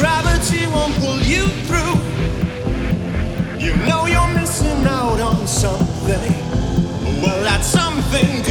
Gravity won't pull you through. You know you're missing out on something. Well, that something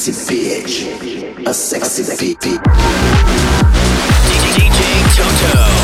sexy bitch. A sexy bitch. DJ Toto.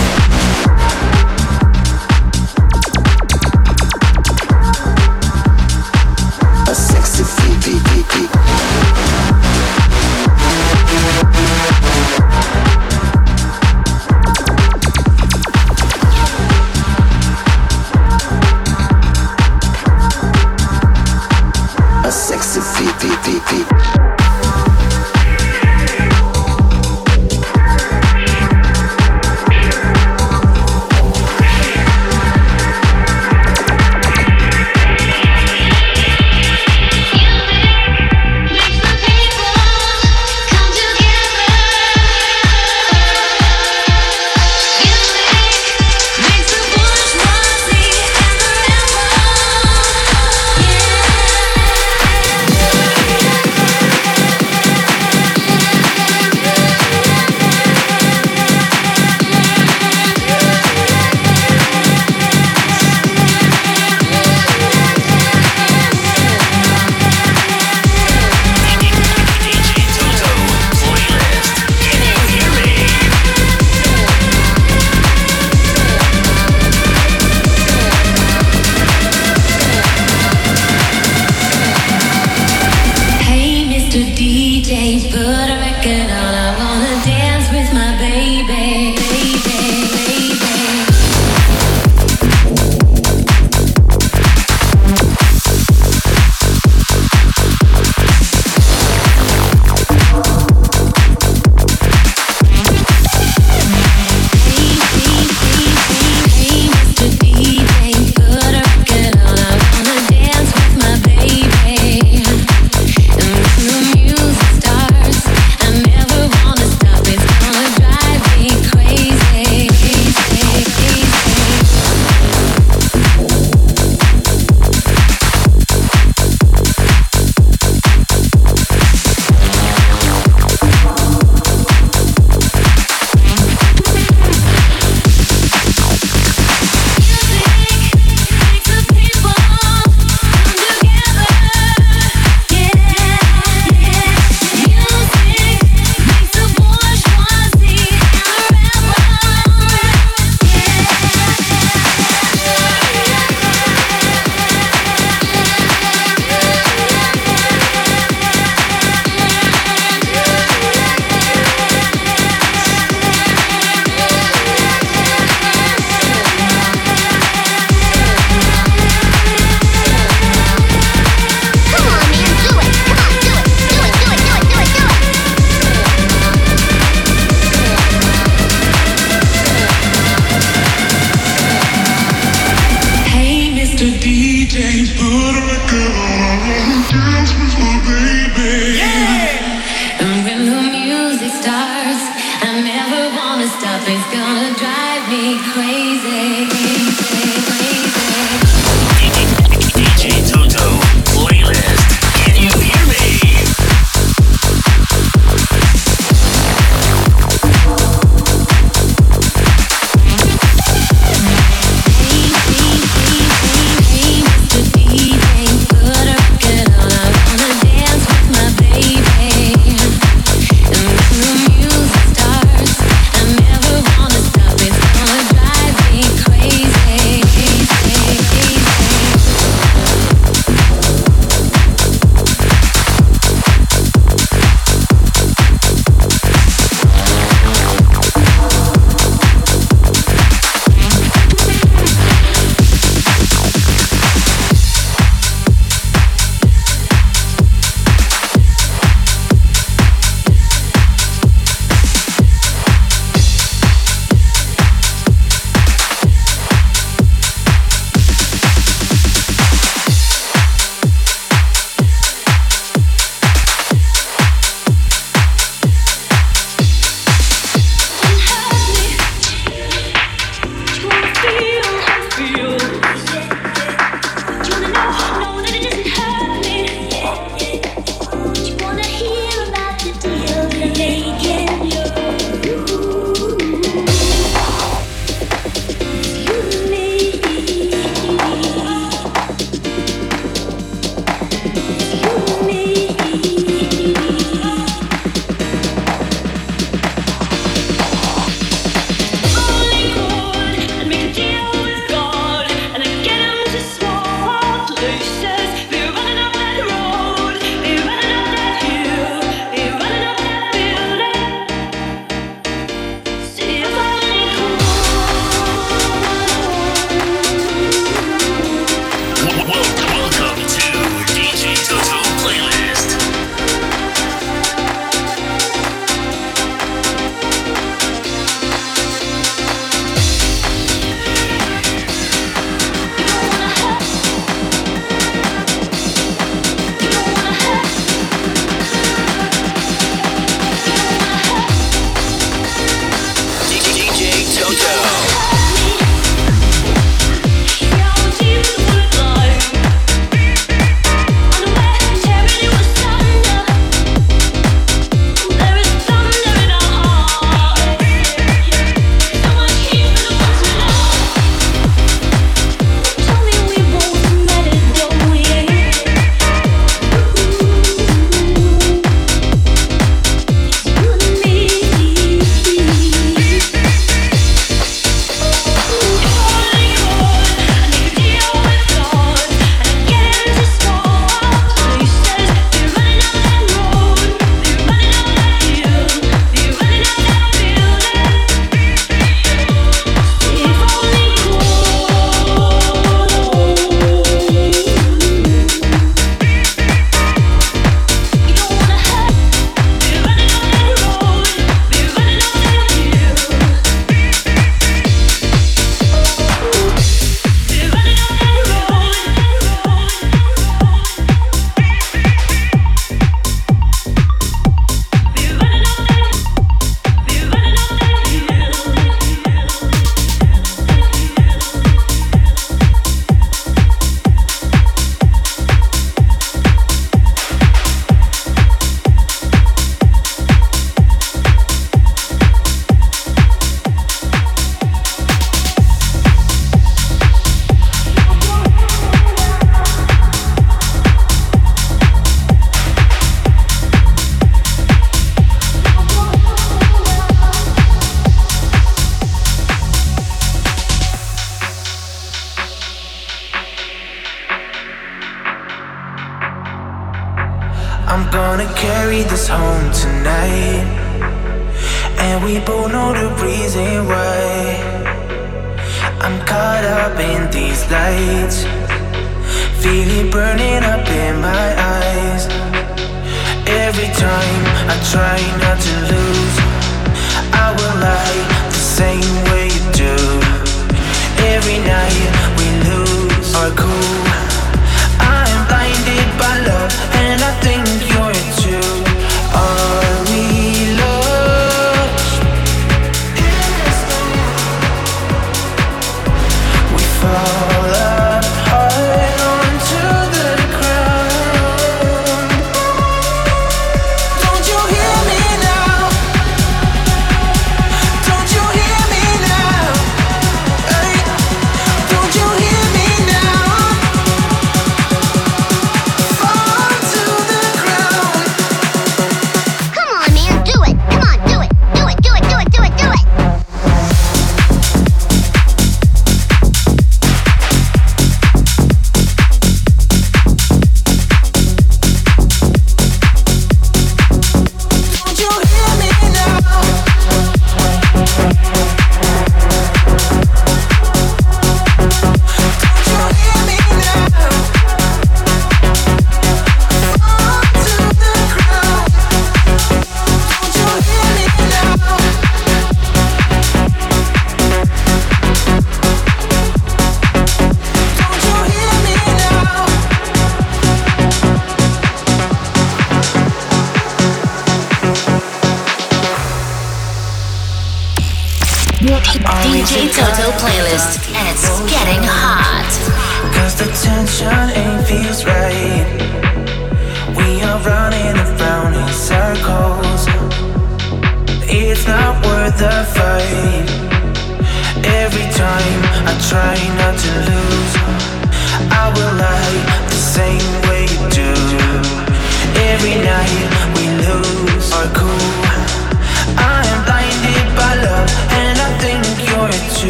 We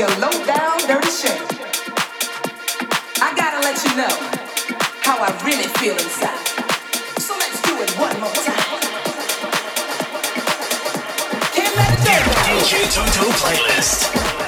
low down, dirty shame. I gotta let you know how I really feel inside. DJ playlist.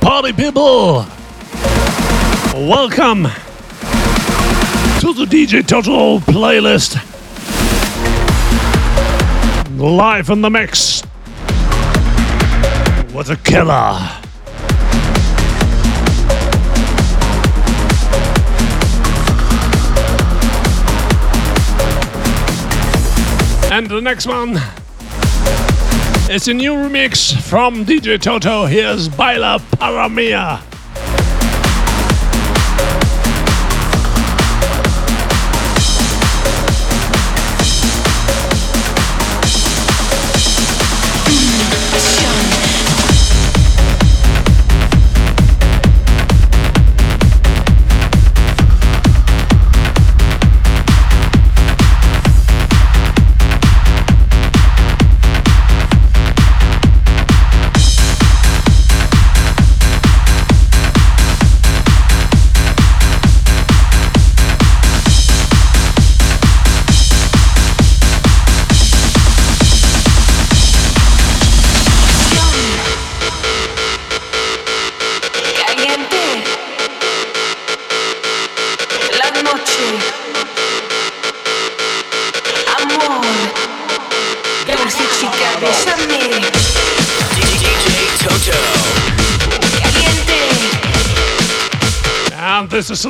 Party people! Welcome to the DJ Toto playlist. Live in the mix What a killer. And the next one is a new remix from DJ Toto. Here's Baila Para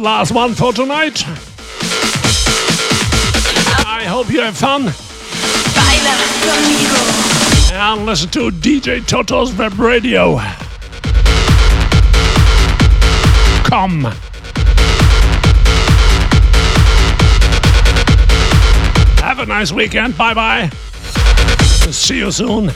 last one for tonight. I hope you have fun. And listen to DJ Toto's web radio. Come. Have a nice weekend. Bye bye. See you soon.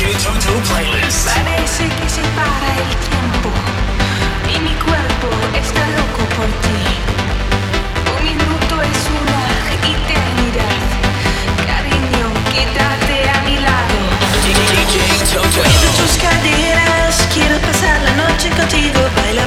Parece que se para el tiempo y mi cuerpo está loco por ti. Un minuto es una eternidad. Cariño, quédate a mi lado. DJ Toto. Tus caderas, quiero pasar la noche contigo. Baila,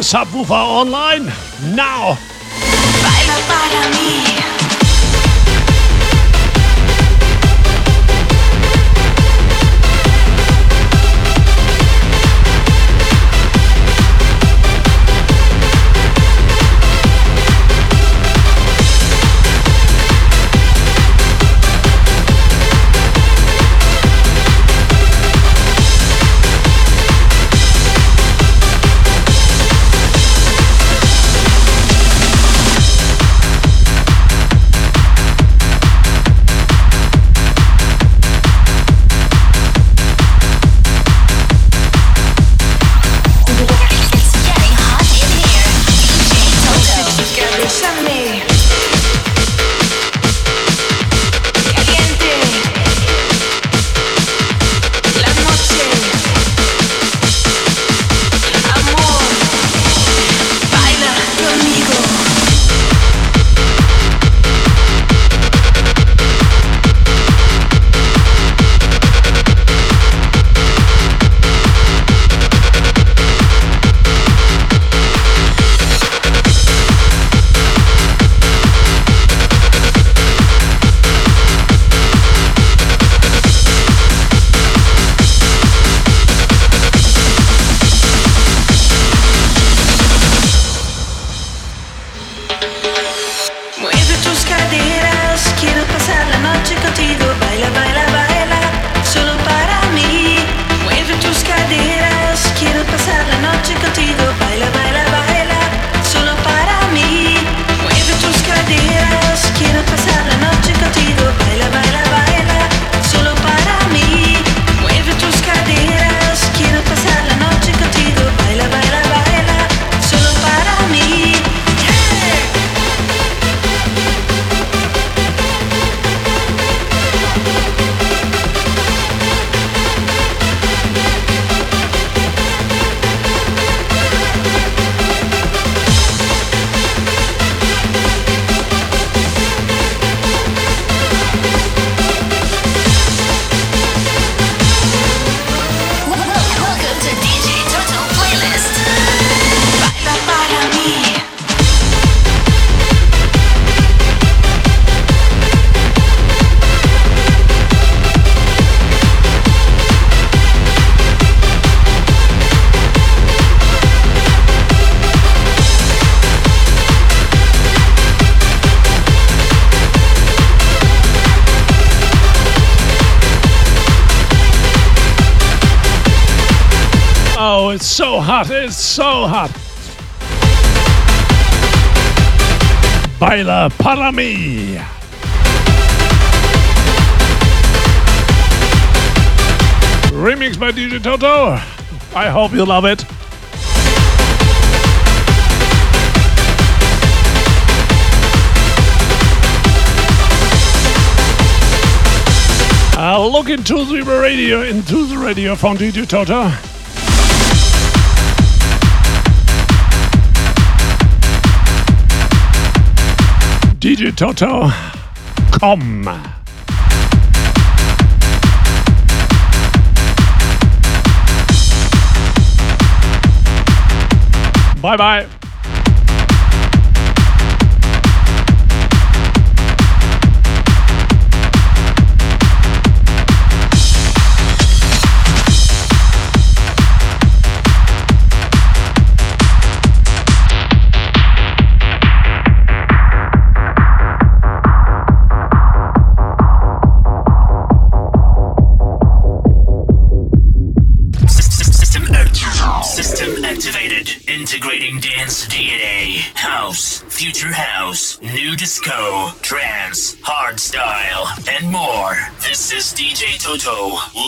the subwoofer online now. So hot. Baila para mí. Remix by DJ Toto. I hope you love it. Uh, look into the radio, into the radio from DJ Toto. DJ Toto, come. Bye bye. Hard